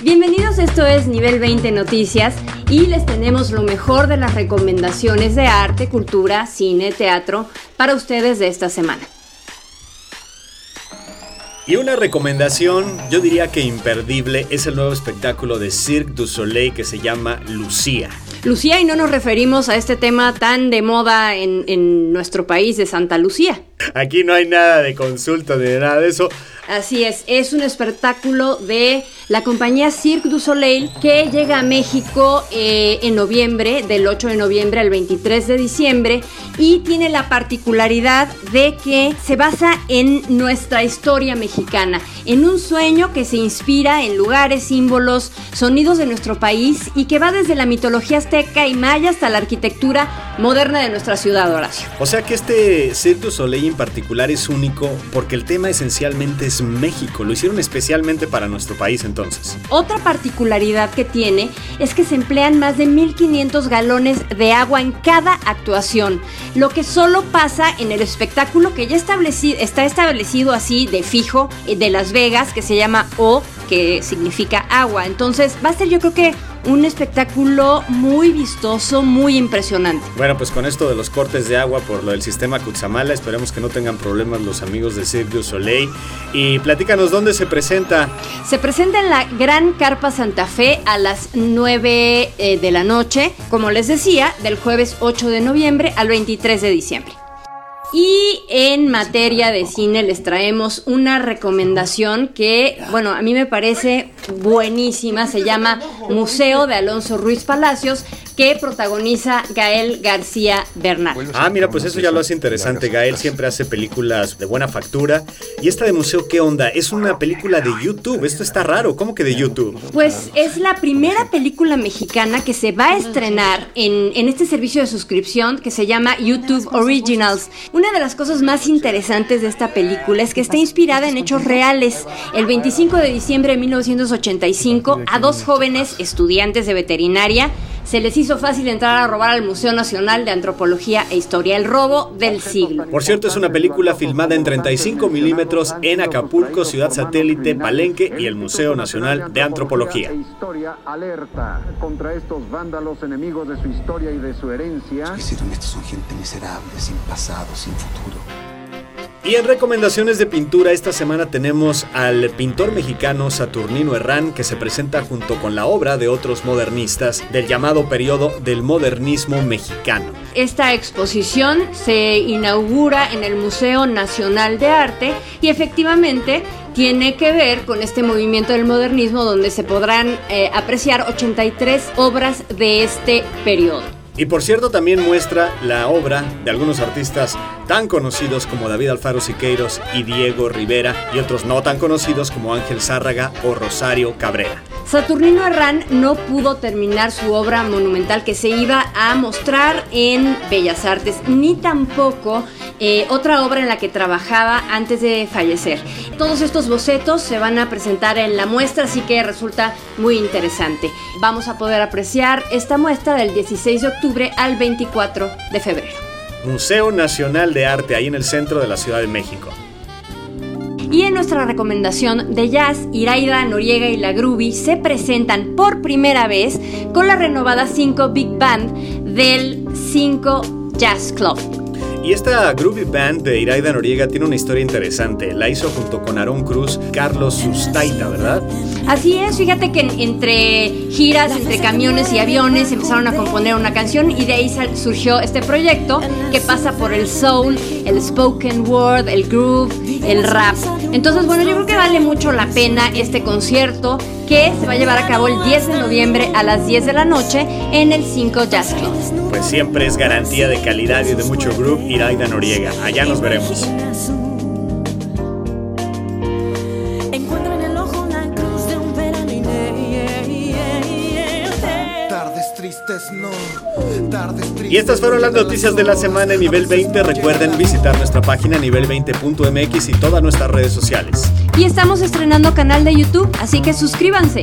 Bienvenidos, esto es Nivel 20 Noticias y les tenemos lo mejor de las recomendaciones de arte, cultura, cine, teatro para ustedes de esta semana. Y una recomendación, yo diría que imperdible, es el nuevo espectáculo de Cirque du Soleil que se llama Lucía. Lucía, y no nos referimos a este tema tan de moda en, en nuestro país de Santa Lucía. Aquí no hay nada de consulta ni de nada de eso. Así es, es un espectáculo de la compañía Cirque du Soleil que llega a México eh, en noviembre, del 8 de noviembre al 23 de diciembre, y tiene la particularidad de que se basa en nuestra historia mexicana, en un sueño que se inspira en lugares, símbolos, sonidos de nuestro país y que va desde la mitología azteca y maya hasta la arquitectura moderna de nuestra ciudad, Horacio. O sea que este Cirque du Soleil en particular es único porque el tema esencialmente es México. Lo hicieron especialmente para nuestro país entonces. Otra particularidad que tiene es que se emplean más de 1500 galones de agua en cada actuación, lo que solo pasa en el espectáculo que ya está establecido así de fijo eh, de Las Vegas, que se llama O, que significa agua. Entonces va a ser yo creo que un espectáculo muy vistoso, muy impresionante. Bueno, pues con esto de los cortes de agua por lo del sistema Kutsamala, esperemos que no tengan problemas los amigos de du Soleil. Y platícanos dónde se presenta. Se presenta en la Gran Carpa Santa Fe a las 9 eh, de la noche, como les decía, del jueves 8 de noviembre al 23 de diciembre. Y en materia de cine les traemos una recomendación que, bueno, a mí me parece buenísima. Se llama Museo de Alonso Ruiz Palacios, que protagoniza Gael García Bernal. Ah, mira, pues eso ya lo hace interesante. Gael siempre hace películas de buena factura. ¿Y esta de museo qué onda? Es una película de YouTube. Esto está raro. ¿Cómo que de YouTube? Pues es la primera película mexicana que se va a estrenar en, en este servicio de suscripción que se llama YouTube Originals. Una de las cosas más interesantes de esta película es que está inspirada en hechos reales. El 25 de diciembre de 1985, a dos jóvenes estudiantes de veterinaria se les hizo fácil entrar a robar al Museo Nacional de Antropología e Historia, el robo del siglo. Por cierto, es una película filmada en 35 milímetros en Acapulco, Ciudad Satélite, Palenque y el Museo Nacional de Antropología. Historia alerta contra estos vándalos enemigos de su historia y de su herencia. Hicieron estos son gente miserable, sin pasado, sin futuro. Y en recomendaciones de pintura esta semana tenemos al pintor mexicano Saturnino Herrán que se presenta junto con la obra de otros modernistas del llamado periodo del modernismo mexicano. Esta exposición se inaugura en el Museo Nacional de Arte y efectivamente tiene que ver con este movimiento del modernismo donde se podrán eh, apreciar 83 obras de este periodo. Y por cierto también muestra la obra de algunos artistas tan conocidos como David Alfaro Siqueiros y Diego Rivera y otros no tan conocidos como Ángel Zárraga o Rosario Cabrera. Saturnino Herrán no pudo terminar su obra monumental que se iba a mostrar en Bellas Artes, ni tampoco eh, otra obra en la que trabajaba antes de fallecer. Todos estos bocetos se van a presentar en la muestra, así que resulta muy interesante. Vamos a poder apreciar esta muestra del 16 de octubre al 24 de febrero. Museo Nacional de Arte, ahí en el centro de la Ciudad de México. Y en nuestra recomendación de jazz, Iraida Noriega y la Groovy se presentan por primera vez con la renovada 5 Big Band del 5 Jazz Club. Y esta groovy band de Iraida Noriega tiene una historia interesante. La hizo junto con Aaron Cruz, Carlos Sustaita, ¿verdad? Así es, fíjate que entre giras, entre camiones y aviones empezaron a componer una canción y de ahí surgió este proyecto que pasa por el soul, el spoken word, el groove, el rap. Entonces, bueno, yo creo que vale mucho la pena este concierto que se va a llevar a cabo el 10 de noviembre a las 10 de la noche en el 5 Jazz Club. Pues siempre es garantía de calidad y de mucho groove Iraida Noriega. Allá nos veremos. Y estas fueron las noticias de la semana en nivel 20. Recuerden visitar nuestra página nivel20.mx y todas nuestras redes sociales. Y estamos estrenando canal de YouTube, así que suscríbanse.